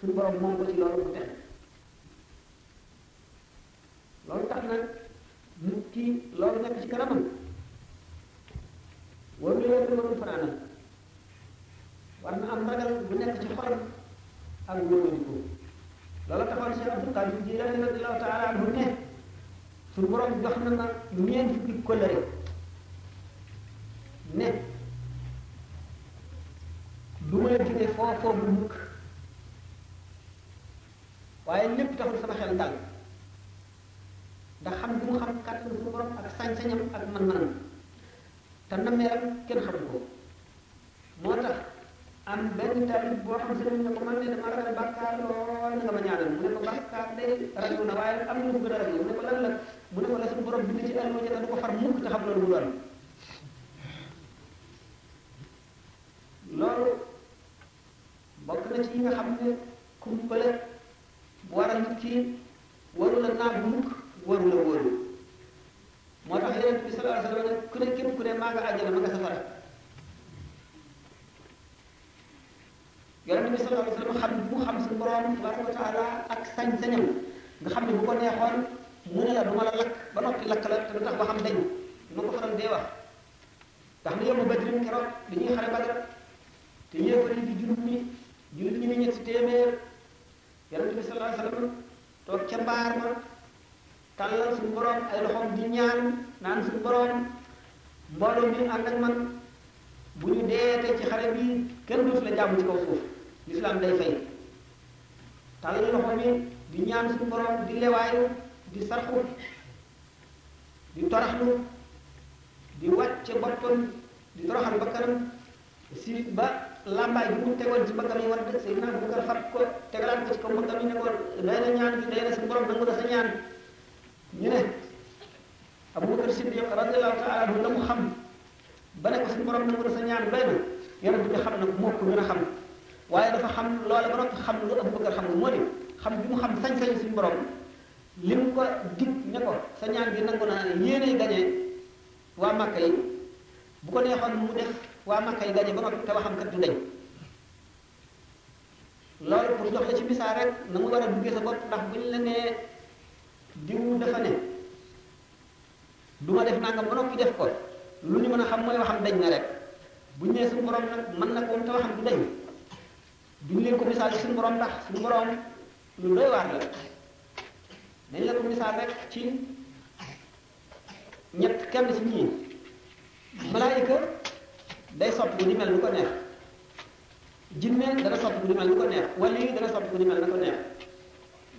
suñu borom moom ko ci loolu mu texe loolu tax na mu kii loolu nekk ci kanamam waru la yàgg loolu fanaanal war na am ragal bu nekk ci xolam ak wóorandi ko loolu taxoon Cheikh Abdou Qadir Jilani radiyallahu taala anhu ne suñu borom jox na ma ñeent fukki kóllëre ne du ma la jóge foo foo bu mukk waaye lépp taxul sama xel dal ndax xam bu mu xam kàttan suñu borom ak sañ-sañam ak man-manam te nammeeram kenn xamu ko moo tax am benn taalib boo xam ne ne ko man de dama ragal bàkkaar lool nga ma ñaanal mu ne ko bàkkaar day ragal na waaye am na mu gën a ragal mu ne ko lan la mu ne ko la suñu borom bind ci àll ba du ko far mukk te xam loolu mu doon loolu bokk na ci yi nga xam ne kumpale waral nit ki warul a naag mukk warul a wóolu moo tax yonent bi sallallahu alayhi wa sallam ne ku ne képp ku ne maa nga àjjana ma nga safara yonent bi sallallahu alayhi wa sallam xam bu xam suñu borom tabaraka wa taala ak sañ-sañam nga xam ne bu ko neexoon mu ne la du ma la lakk ba noppi lakk la te du tax ba xam dañu ma ko faral dee wax ndax ni yomu badrin keroog dañuy xare badar te yéefar yi di jullit ñi jullit ñi ne ñetti téeméer yonent bi sallallahu alayhi wa sallam toog ca mbaar ma tàllal suñu borom ay loxoom di ñaan naan suñu borom mbooloo mi ànd ak man bu ñu deete ci xare bi kenn dootu la jàmm ci kaw suuf lislaam day fay tàllal loxo mi di ñaan suñu borom di lewaayu di sarxu di toraxlu di wàcce boppam di toroxal bakkanam si ba lambaay bi mu tegoon ci mbaggam yi war a Seydina Abubakar fab ko tegalaat ko ci kaw mbaggam yi ne ko doy na ñaan bi doy na sa borom nangu na sa ñaan ñu ne Abubakar Siddiq radiyallahu taala anhu la mu xam ba ne ko suñu borom nangu na sa ñaan doy na yonent bi xam na ko moo ko gën a xam waaye dafa xam loola ba noppi xam lu Abubakar xam nga moo di xam bi mu xam sañ-sañu suñu borom li mu ko dig ne ko sa ñaan bi nangu naa yéenay gañee waa Màkka yi bu ko neexoon mu def waa Màkka yi daje ba noppi te waxam kat du dañ loolu pour jox la ci misaal rek na mu war a duggee sa bopp ndax buñ la nee diw dafa ne du ma def nangam ba noppi def ko lu ñu mën a xam mooy waxam dañ na rek buñ nee suñu borom nag mën na ko te waxam du dañ duñ leen ko misaal ci suñu borom ndax suñu borom lu doy waar la dañ la ko misaal rek ci ñett kenn ci ñii malaayika day sopp bu di mel lu ko neex jinne dana sopp bu di mel lu ko neex wàllu yi dana sopp bu di mel na ko neex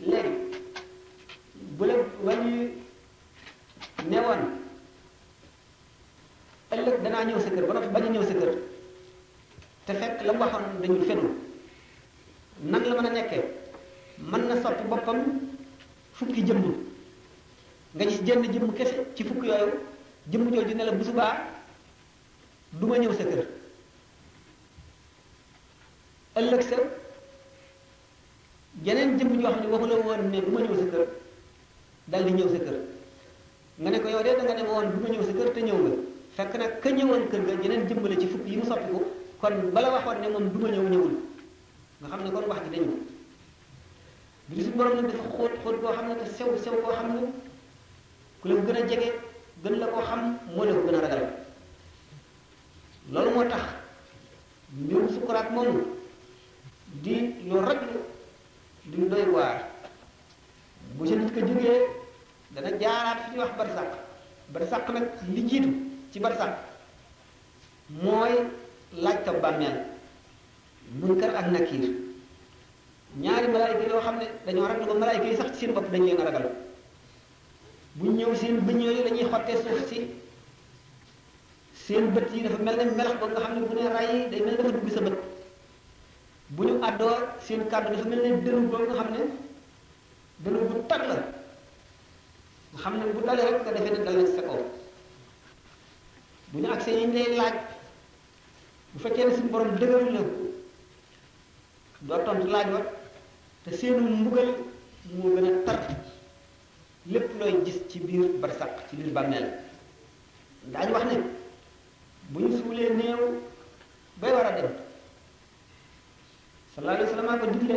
léegi bu la wàllu yi newoon ëllëg danaa ñëw sa kër ba noppi bañ a ñëw sa kër te fekk la mu waxoon dañu fenu nan la mën a nekkee mën na sopp boppam fukki jëmm nga gis jenn jëmm kese ci fukk yooyu jëmm jooju ne la bu subaa du ma ñëw sa kër ëllëg sa jeneen jëmm joo xam ne waxu la woon ne du ma ñëw sa kër dal di ñëw sa kër nga ne ko yow de da nga ne woon du ma ñëw sa kër te ñëw nga fekk nag ka ñëwoon kër ga jeneen jëmm la ci fukk yi mu soppi ko kon bala waxoon ne moom du ma ñëw ñëwul nga xam ne kon wax ji dañu mbiri suñu borom nag dafa xóot xóot boo xam ne te sew sew boo xam ne ku la ko gën a jege gën la koo xam moo la ko gën a ragal loolu moo tax mbirum sukuraat moomu di lu raglu di lu doy waar bu sa nit ko jógee dana jaaraat fi ñuy wax barsàq barsàq nag li jiitu ci barsàq mooy laaj ko bàmmeel munkar ak nakiir ñaari malaayka yoo xam ne dañoo raglu ba malaayka yi sax ci seen bopp dañ leen a ragal bu ñëw seen bëñ yooyu dañuy xottee suuf si seen bët yi dafa mel ne melax ba nga xam ne bu ne ray day mel ne dafa dugg sa bët bu ñu àddoo seen kàddu dafa mel ne dënu boobu nga xam ne dënu bu tag la nga xam ne bu dalee rek nga defee ne dal na ci sa kaw bu ñu agsee yi ñu lay laaj bu fekkee ne suñu borom dëgëru la doo tontu laaj wa te seenu mbugal moo gën a tar lépp looy gis ci biir barsaq ci biir bàmmeel daañu wax ne bu ñu suulee néew bay war a dem sallallahu alayhi wa sallam ko digle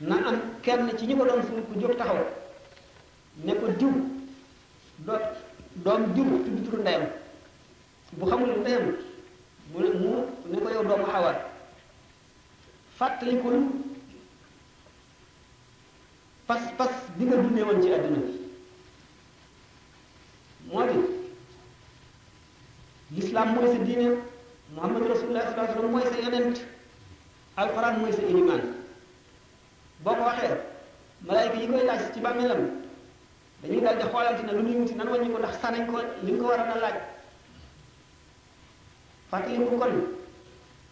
na am kenn ci ñi ko doon suul ku jóg taxaw ne ko diw doo doom diw tudd turu ndeyam bu xamul lu teyam mu ne mu ne ko yow doomu xawa fàttalikul pas pas bi nga dundee woon ci àdduna bi moo di lislaam mooy sa diine muhammad rasulullah sallallahu alayhi wasallam mooy sa yonent alxuraan mooy sa ilimaan boo ko waxee malaayka yi koy laaj ci bàmmeelam dañuy dal di xoolante ne lu ñuy wuti nan wàññi ko ndax sanañ ko li ñu ko war a laaj fàttali ko kon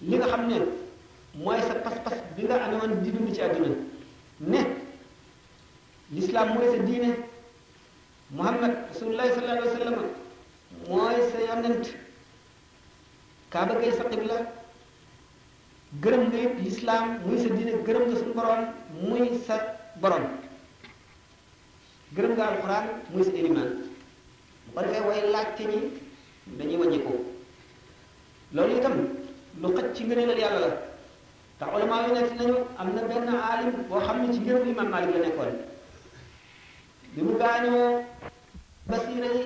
li nga xam ne mooy sa pas-pas bi nga amee woon di dund ci àdduna ne lislaam mooy sa diine muhammad rasulullahi sallallahu alayhi wa sallam mooy sa yonent kaaba gay sa qibla gërëm nga yëpp lislaam muy sa diine gërëm nga suñu borom muy sa borom gërëm nga alxuraan muy sa élimaan bu ko defee way laajte ñi dañuy wàññi ko loolu itam lu xëj ci ngëneelal yàlla la te ulama yi nekk nañu am na benn aalim boo xam ne ci ngërëm imam Malik la nekkoon bi mu gaañoo basiira yi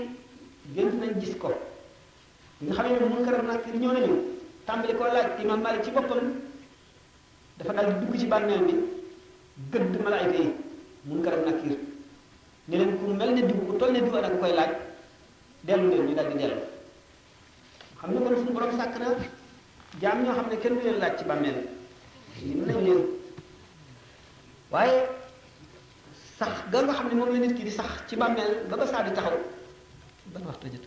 gént nañ gis ko nga xam ne mun karam nag ñëw nañu tàmbali koo laaj imam Malik ci boppam dafa dal di dugg ci bàmmeel bi gëdd malaayka yi munkar ak nakiir ne leen ku mel ne diw ku toll ne diw ana ku koy laaj dellu leen ñu dal di dellu xam ne kon suñu borom sàkk na jaam ñoo xam ne kenn du leen laaj ci bàmmeel yi mën nañ leen waaye sax ga nga xam ne moom la nit ki di sax ci bàmmeel ba ba saa di taxaw ban waxtu jot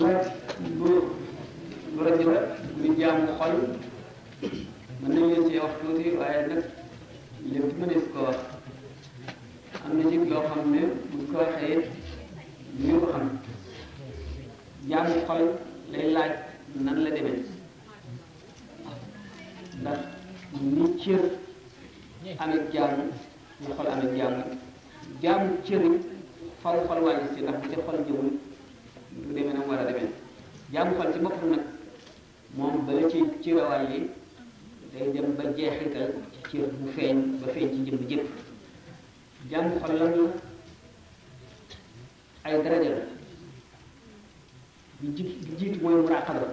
laaj bu bu rajo la bu jaamu xol mën nañu leen cee wax tuuti waaye nag lépp mënees ko wax am na ci yoo xam ne buñ ko waxee ñu ko xam jaamu xol lay laaj nan la demee ndax ni cër amee jaamu ci xol amee jaamu jaamu cër faw xol wàññi si ndax bu ca xol jëmul du demee na mu war a demee jaamu xol ci boppam nag moom bala ci ci rawal yi day dem ba jeexital ci cër bu feeñ ba feeñ ci jëmm jëpp jaamu xol lan la ay daraja la bi ji bi jiitu mooy muraqaba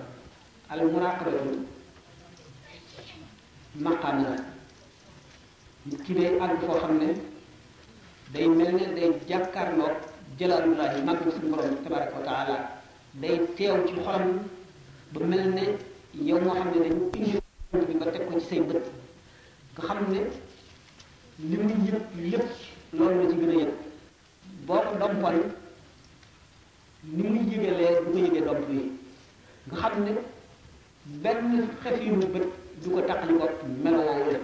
al muraqabatu maqaam la nit ki day àgg foo xam ne day mel ne day jàkkaarloo jalaalullahi màgg suñu borom tabaraka wa taala day teew ci xolam ba mel ne yow moo xam ne dañu indi bi nga teg ko ci say bët nga xam ne li muy yëpp lépp loolu la ci gën a yëpp boo ko dompoon ni muy yëge leer du ko yëge domp yi nga xam ne benn xefiinu bët du ko taqali ko melo woowu la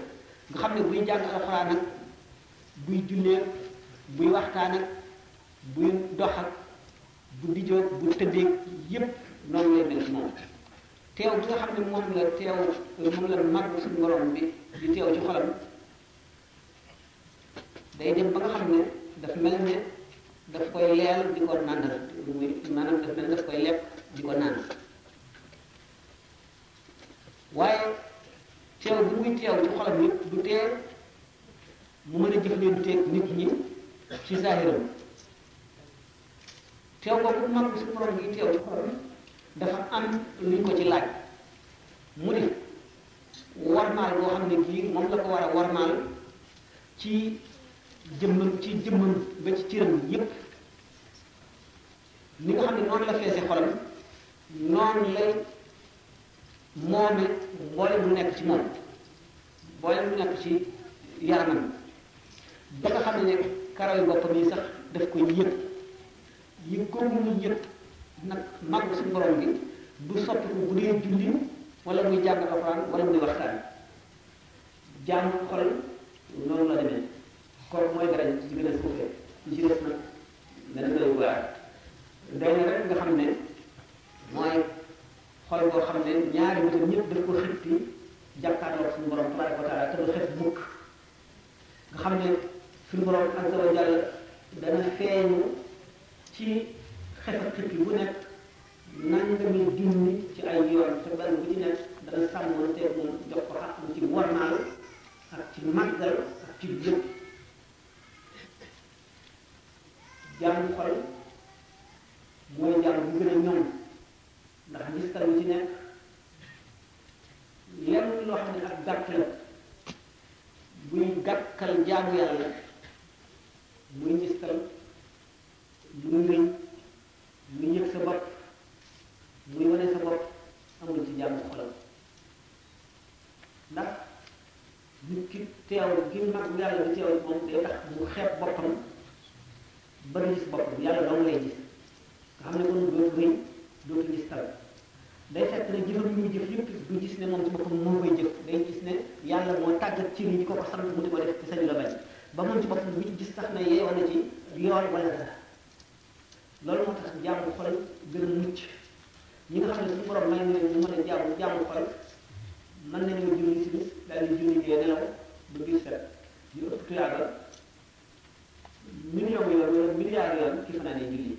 nga xam ne buy jàng alxuraan ak buy jullee buy waxtaan ak buy dox ak bu dijoo bu tëddee yépp noonu lay mel ci moom teew bi nga xam ne moom la teew moom la mag suñu borom bi di teew ci xolam day dem ba nga xam ne daf mel ne daf koy leel di ko nàndal muy maanaam daf mel ne daf koy lekk di ko naan waaye teew bu muy teew ci xolam nit du tee mu mën a jëflanteeg nit ñi ci zahiram teew boobu mag bi suñu borom gi teew ci xolam dafa am luñ ko ci laaj mu ne wormaal goo xam ne gii moom la ko war a wormaal ci jëmmam ci jëmmam ba ci cëram yépp ni nga xam ne noonu la feese xolam noonu lay moome mboolem lu nekk ci moom mboolem lu nekk ci yaramam ba nga xam ne ne karaw boppam yi sax daf koy yëg yi ko mënul yëpp nag màgg suñu borom bi du sotti ko bu dee julli wala muy jàng alxuraan wala muy waxtaan jàng xol noonu la demee kon mooy dara ci gën a suufee ci ci des nag dana doy waar doy na rek nga xam ne mooy xol boo xam ne ñaari bëtam ñëpp daf ko xippi jàkkaarloo suñu borom tabaraka wa taala te du xef mukk nga xam ne suñu borom azza wa jalla dana feeñu ci xefa xippi bu nekk nangami junni ci ay yoon te benn bu ci nekk dana sàmmoon te moom jox ko xaq ci warmaal ak ci màggal ak ci jëpp jàmm xol mooy jàmm bu gën a ñoom ndax gis tamit ci nekk lenn loo xam ne ak gàtt la buy gàkkal jaamu yàlla muy ngistal muy rëy muy yëg sa bopp muy wane sa bopp amul ci jàmm xolam ndax nit ki teew gi mag yàlla bi teew moom day tax mu xeeb boppam ba du gis boppam yàlla dong lay gis nga xam ne kon dootu rëy dootu gis tal day fekk ne jëfam muy jëf yëpp du gis ne moom ci boppam moo koy jëf day gis ne yàlla moo tàggat ci ni ko ko sant mu di ko def te sañu la bañ ba moom ci boppam bu ci gis sax ne yeewoon na ci yoon wala dara loolu moo tax jaamu xol gën a mucc ñi nga xam ne suñu borom may na leen ñu mën a jaamu jaamu xol mën nañoo julli si bis daal di julli jee nelaw ba gis set ñu ëpp tuyaaba million yoon wala milliard yoon ki fanaanee julli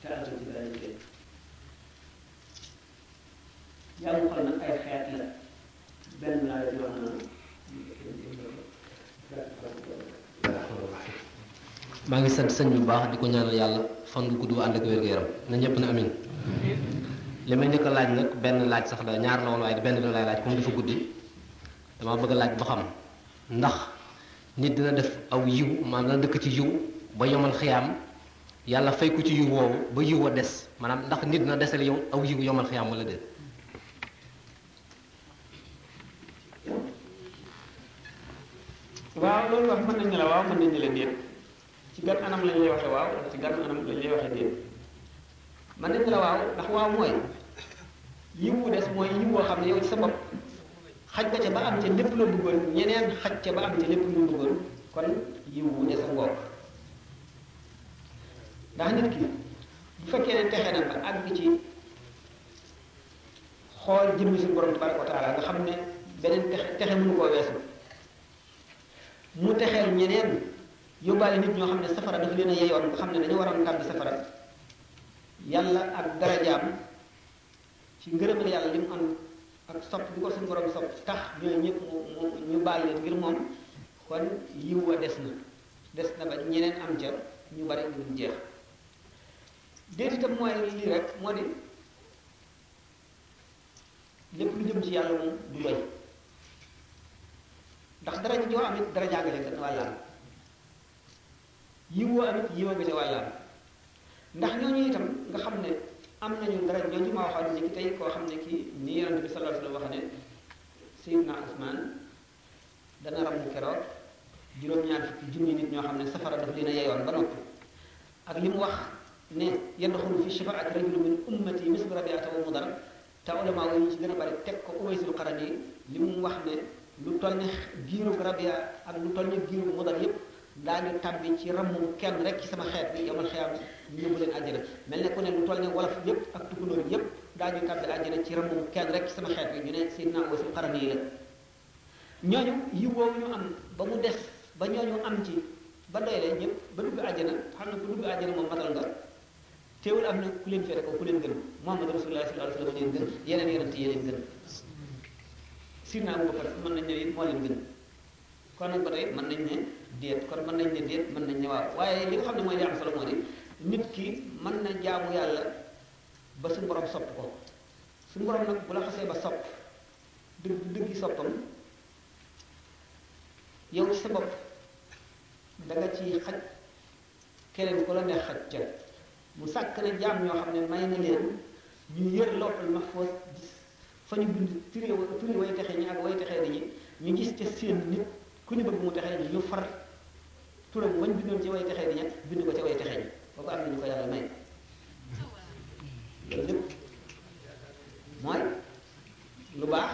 te alxames bi dara jël jaamu xol nag ay xeet la benn laa la ci wax noonu maa ngi sant sëñ bu baax di ko ñaanal yàlla fan gu gudd ànd ak wér-gu-yaram na ñëpp na amin li may njëkk a laaj nag benn laaj sax la ñaar la woon waaye benn bi laay laaj comme dafa guddi dama bëgg a laaj ba xam ndax Nit dina def aw yiw maanaam dana dëkk ci yiw ba yawmal xiyaam Yàlla fay ko ci yiw woowu ba yiw wa des maanaam ndax nit dina desal yow aw yiw yawmal xiyaam wala déet waaw loolu wax mën nañ ne la waaw mën nañ ne la déet ci gan anam lañ lay waxee waaw wala ci gan anam lañ lay waxee déet man nañ la waaw ndax waaw mooy yiw wu des mooy yiw woo xam ne yow ci sa bopp xaj nga ca ba am ca lépp loo bëggoon ñeneen xaj ca ba am ca lépp loo bëggoon kon yiw wu des a ngoog ndax nit ki bu fekkee ne texe na ba àgg ci xool jëmmi suñu borom tabaraka wa taala nga xam ne beneen texe texe mënu koo weesu mu texeel ñeneen yóbbaale nit ñoo xam ne safara daf leen a yeyoon nga xam ne dañu waroon tàbbi safara yàlla ak darajaam ci ngërëmal yàlla li mu am ak sopp bi ko suñu borom sopp tax ñooñu ñëpp mu mu ñu bàyyi leen ngir moom kon yiw wa des na des na ba ñeneen am ca ñu bari duñ jeex déet itam mooy lii rek moo di lépp lu jëm ci yàlla moom du doy ndax daraja joo am it daraja nga ca kat waa yàlla yiw woo am it yiwa nga ca waa yàlla ndax ñooñu itam nga xam ne am nañu daraja jooju ma waxoon ni ki tey koo xam ne kii ni yonent bi sallallahu alayhi wa sallam wax ne Seydina Usmaan dana ramm keroog juróom-ñaar fukki junni nit ñoo xam ne safara daf leen a yeyoon ba noppi ak li mu wax ne yadxulu fi shafaati rajulu min ummati mislu rabiata wa mudar te ulama yi ci gën a bari teg ko uwaysul xaran yi li mu wax ne lu toll ne giirug rabia ak lu toll ne giirug mudar yëpp daañu tàbbi ci rammu kenn rek ci sama xeet bi yomal xeyaam ñu yóbbu leen àjjana mel ne ku ne lu toll ne wolof yëpp ak tukulóor yëpp daañu tàbbi àjjana ci rammu kenn rek ci sama xeet bi ñu ne Seydina Uwaysul Qarani la ñooñu yiw woowu ñu am ba mu des ba ñooñu am ci ba doyle ñëpp ba dugg àjjana xam ne ku dugg àjjana moom matal nga teewul am na ku leen fere ko ku leen gën Muhammad Rasulullah sallallahu alayhi wa sallam leen gën yeneen yonent yi leen gën Sidna Abubakar mën nañ ne moo leen gën kon nag ba tey mën nañ ne déet kon mën nañ ne déet mën nañ ne waaw waaye li nga xam ne mooy li am solo moo di nit ki mën na jaamu yàlla ba suñu borom sopp ko suñu borom nag bu la xasee ba sopp dëgg dëggi soppam yow ci sa bopp da nga ciy xaj keneen ku la neex xaj ca mu sàkk na jaam ñoo xam ne may na leen ñu yër loppal ma foo gis fa ñu bind turi turi way texe ñi ak way texe di ñi ñu gis ca seen nit ku ñu bëgg mu texe ñi ñu far turam wañ bindoon ci way texe di ña bind ko ca way texe ñi ba ko am na ñu ko yàlla may loolu lépp mooy lu baax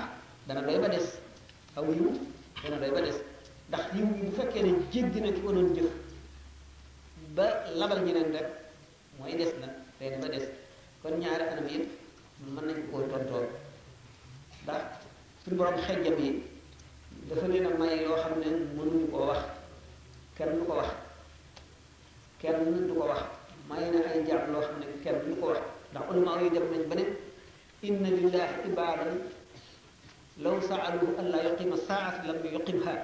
dana doy ba des aw yiw dana doy ba des ndax yiw bi bu fekkee ne jéggi na ki ko doon jëf ba labal ñeneen rek mooy des na day ba des kon ñaari anam yëpp mën nañ koo tontoo ndax suñu borom xejjam yi dafa leen a may yoo xam ne mënuñu koo wax kenn du ko wax kenn du ko wax may na ay jaam loo xam ne kenn du ko wax ndax ulama yi dem nañ ba ne inna lillahi ibaadan law saaluhu an laa yuqima saat lam yuqimha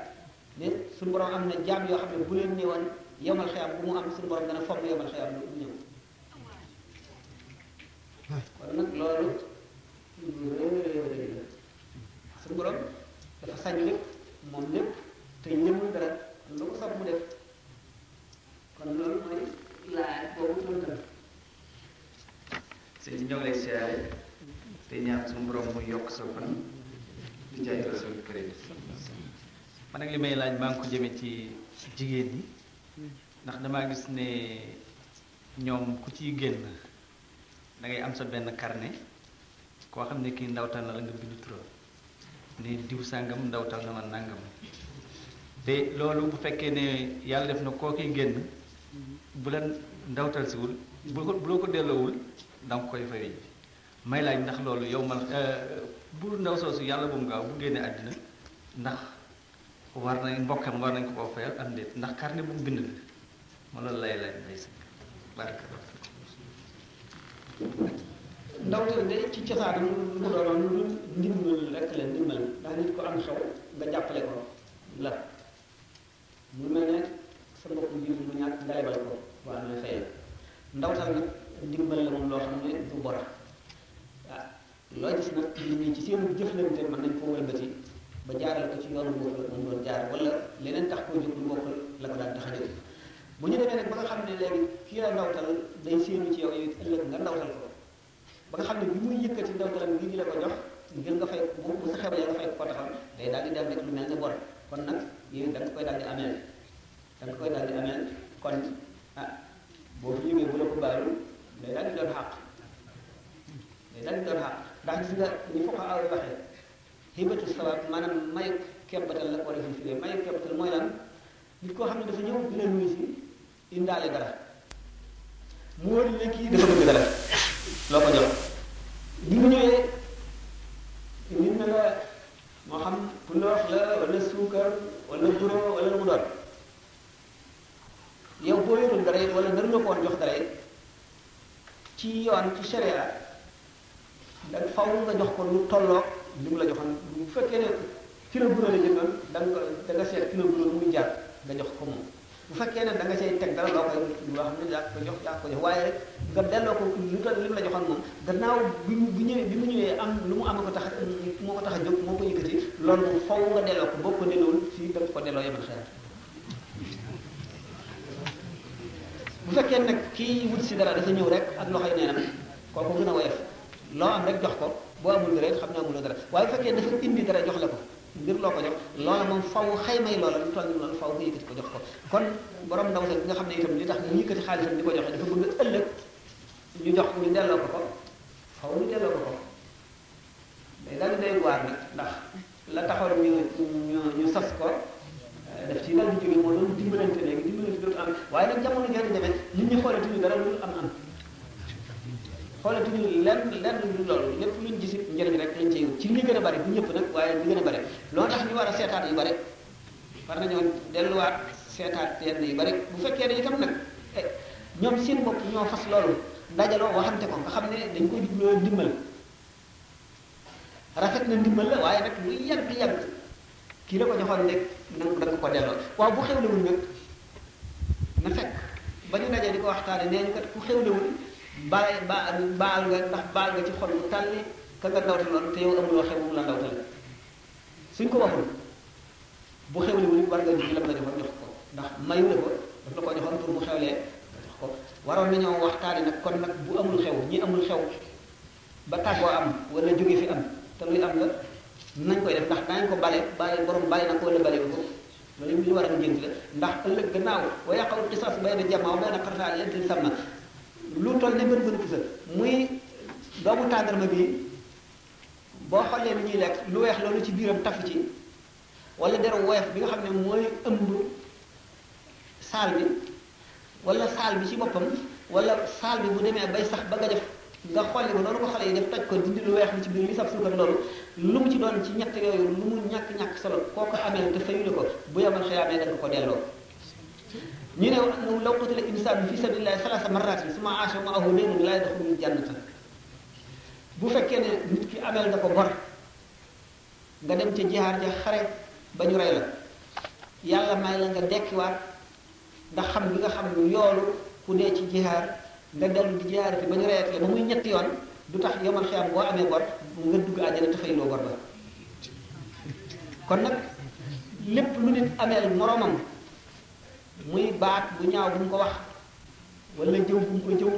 ne suñu borom am na jaam yoo xam ne bu leen ñëwoon yomal xeyam bu mu am suñu borom dana fomm yomal xeyam bu ñëw kon nag loolu suñu borom dafa sañ lépp moom lépp te ñëmul dara lu ko sob mu def kon loolu mooy laaj boobu mën na sëñ bi ñoo ngi lay siyaare te ñaan suñu borom mu yokk sa fan di jaay rasul karim man nag li may laaj maa ngi ko jëme ci jigéen ñi ndax damaa gis ne ñoom ku ciy génn da ngay am sa benn carnet koo xam ne kii ndawtaan la nga bind turam ne diw sàngam ndawtal na ma nàngam te loolu bu fekkee ne yàlla def na koo koy génn bu la ndawtal siwul bu ko bu la ko delloowul danga koy fay ji may laaj ndax loolu yow man bu ndaw soosu yàlla bu mu gaaw bu génnee àddina ndax war nañ mbokkam war nañ ko koo fayal am déet ndax karne bu mu bind la ma loolu lay laaj mbay si barka ndaw te de ci cosaanam lu mu doonoon lu dul ndimbal rek la ndimbal ndax nit ko am xew nga jàppale ko la mu mel ne sa mbokk bi mu ñàkk nga lebal ko waa amee fayal ndaw tal nag ndimbal la moom loo xam ne du bor ah looy gis nag nit ñi ci seen jëflante mën nañ ko wëlbati ba jaaral ko ci yoonu boobu la mu doon jaar wala leneen tax koo jóg lu bokk la ko daan tax a jóg bu ñu demee nag ba nga xam ne léegi kii la ndawtal day séenu ci yow it ëllëg nga ndawtal ko ba nga xam ne bi muy yëkkati ndawtalam ngir di la ko jox ngir nga fay bu bu sa xebalee nga fay ko taxaw day daal di dem rek lu mel ne bor kon nag yooyu da nga koy daal di amee da nga koy daal di ameel kon ah boo fi jógee bu la ko baalu day daal di doon xàq day daal di doon xàq ndax gis nga ni fuqa aw waxee hibatu sawaab maanaam may kebbatal la ko war a fi firee may kebbatal mooy lan nit koo xam ne dafa ñëw di la nuyu si indaale dara mu wóor ne kii dafa bëgg dara loo ko jox bi mu ñëwee nit na la moo xam bu ndox la wala suukar wala guro wala lu mu doon yow boo yorul dara it wala dara nga ko woon jox dara it ci yoon ci sharia da faw nga jox ko lu tolloog li mu la joxoon bu fekkee ne kilo guro la jëndoon da nga ko da nga seet kilo guro lu muy jar nga jox ko moom bu fekkee ne da nga cay teg dara loo koy loo xam ne yaa ko jox yaa ko jox waaye rek nga delloo ko lu toll li mu la joxoon moom gannaaw bi mu bi ñëwee bi mu ñëwee am lu mu am ko tax moo ko tax a jóg moo ko yëkkati loolu moom faw nga delloo ko boo ko delloowul fii da nga ko delloo yemal xeer bu fekkee nag kii wut si dara dafa ñëw rek ak loxoy neenam kooku gën a woyof loo am rek jox ko boo amul dara xam ne amuloo dara waaye bu fekkee dafa indi dara jox la ko mbir loo ko jox loola moom faw xaymay loola lu toll noonu faw nga yëkkati ko jox ko kon borom ndaw sax bi nga xam ne itam li tax mu yëkkati xaalisam di ko joxe dafa bëgg ëllëg ñu jox ñu delloo ko ko faw ñu delloo ko ko day daal di doy waar nag ndax la taxoon ñu ñu ñu sas ko daf ci daal di jóge moo doon dimbalante léegi dimbalante dootu am waaye nag jamono jooju demee nit ñi xoolatuñu dara lu am am xoolatuñu lenn lenn lu loolu lépp luñ gis it njëriñ rek lañ cay wut ci li gën a bari bu ñëpp nag waaye li gën a bari loo tax ñu war a seetaat yu bari war nañoo delluwaat seetaat yenn yu bari bu fekkee ne itam nag eh, ñoom seen bopp ñoo fas loolu dajaloo waxante ko nga xam ne dañ ko jubloo dimbal rafet na ndimbal la waaye nag lu yàgg yàgg kii la ko joxoon nekk nan da nga ko delloo waaw bu xewlewul nag na fekk ba ñu dajee di ko waxtaane nee ñu kat ku xewlewul baal ba baal nga ndax baal nga ci xol bu tàlli ka nga ndawtal loolu te yow amuloo xew mu la ndawtal suñ ko waxul bu xewlewul war nga ji lam la defoon jox ko ndax mayu la ko daf la ko joxoon pour bu xewlee nga jox ko waroon nañoo waxtaane nag kon nag bu amul xew ñi amul xew ba tàggoo am wala jóge fi am te luy am la nañ koy def ndax danañ ko bale bale borom bale na ko wala bale ko loolu li ñu war a jënd la ndax ëllëg gannaaw wa yaqaw qisas bayna jamaa wa bayna qarsa yadin samma lu toll ne bën bën kisa muy doomu tàndarma bi boo xoolee ni ñuy lekk lu weex loolu ci biiram tafu ci wala deru woyof bi nga xam ne mooy ëmb saal bi wala saal bi ci boppam wala saal bi bu demee bay sax ba nga def nga xolli ko noonu ko xale yi def toj ko dindi lu weex li ci biir li saf suukar loolu lu mu ci doon ci ñett yooyu lu mu ñàkk-ñàkk solo koo ko amee te fayule ko bu yamal xëyaamee da nga ko delloo ñu ne annahu law qutila insaanu fi sabilillahi salaasa marratin summa aasha ma'ahu daynun laa yadxulul jannata bu fekkee ne nit ki amel na ko bor nga dem ca jihaar ja xare ba ñu rey la yàlla may la nga dekkiwaat ndax xam bi nga xam ne yoolu ku dee ci jihaar nga dellu di jihaar te ba ñu reyatee ba muy ñetti yoon du tax yomal xiyam boo amee bor nga dugg àjjana te fay loo bor ba kon nag lépp lu nit ameel moroomam muy baat bu ñaaw bu mu ko wax wala jëw bu mu ko jëw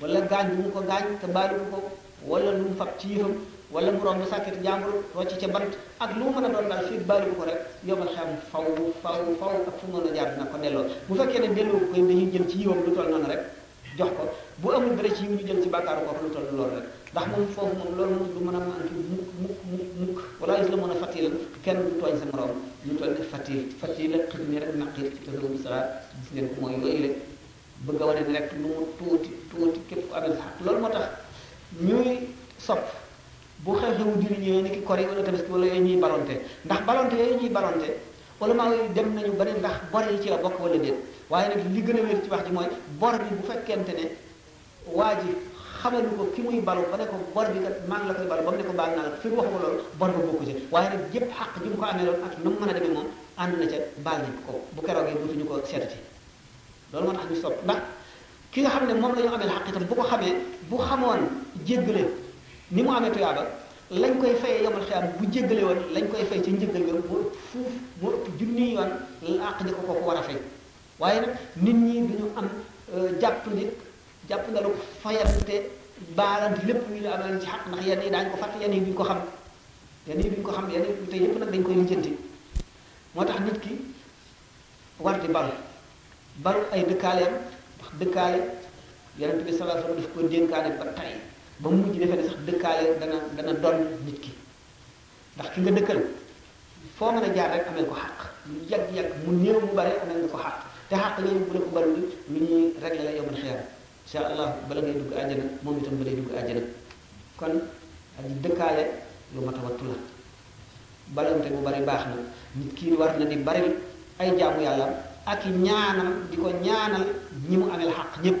wala gaañ bu mu ko gaañ te baalu ko wala lu mu fab ci yëfam wala mu romb sàkkati jàmbur rocc ca bant ak lu mu mën a doon daal fii baalu ko rek yomal xam faw faw faw ak fu mën a jaar dina ko delloo bu fekkee ne delloo ko dañuy jël ci yiwam lu toll noonu rek jox ko bu amul dara ci yiw ñu jël ci bàkkaaru kooku lu toll loolu rek ndax moom foofu moom loolu moom du mën a manqué mukk mukk mukk mukk wala is la mën a fatiil kenn du tooñ sa morom lu toll ne fatiil fatiil ak xit ni rek naqit ci tësoo bu salaat gis ngeen ko mooy yooyu rek bëgg a wane ne rek lu mu tuuti tuuti képp ku amee xaq loolu moo tax ñuy sopp bu xew-xewu diine ñëwee ni ki kor yi wala tabaski wala yooyu ñuy balonte ndax balonte yooyu ñuy balonte wala maa ngi dem nañu ba ne ndax bor yi ci la bokk wala déet waaye nag li gën a wér ci wax ji mooy bor bi bu fekkente ne waa ji xamalu ko ki muy balu ba ne ko bor bi kat maa ngi la koy balu ba mu ne ko baal naa la fi mu wax ko loolu bor ba bokku ci waaye nag yépp xaq ji mu ko amee loolu ak nu mu mën a demee moom ànd na ca baal nañ ko bu keroogee dootuñu ko seetati loolu moo tax ñu sopp ndax ki nga xam ne moom la ñu amee xaq itam bu ko xamee bu xamoon jéggale ni mu amee tuyaaba lañ koy fayee yomal xiyam bu jéggale woon lañ koy fay ci njëggal nga bu fuuf bu ëpp junni yoon la àq ja ko kooku war a fay waaye nag nit ñi duñu am jàpp nit jàpp na lu fayante baalante lépp ñu la amal ci xaq ndax yenn yi daañu ko fàtte yenn yi duñ ko xam yenn yi duñ ko xam yenn yi te yëpp nag dañ koy lijjanti moo tax nit ki war di balu balu ay dëkkaaleem ndax dëkkaale yonent bi sallallahu alayhi wasallam daf ko dénkaane ba tay ba mu mujj defe ne sax dëkkaale dana dana doon nit ki ndax ki nga dëkkal foo mën a jaar rek amel ko xàq lu yàgg-yàgg mu néew mu bare amel nga ko xàq te xàq yooyu bu la ko bari lu ñuy régler la yow mën xeer incha allah bala ngay dugg àjjana moom itam balay dugg àjjana kon aji dëkkaale lu mat a wattu la balante bu bari baax na nit kii war na di bari ay jaamu yàlla ak i ñaanam di ko ñaanal ñi mu amel xaq ñépp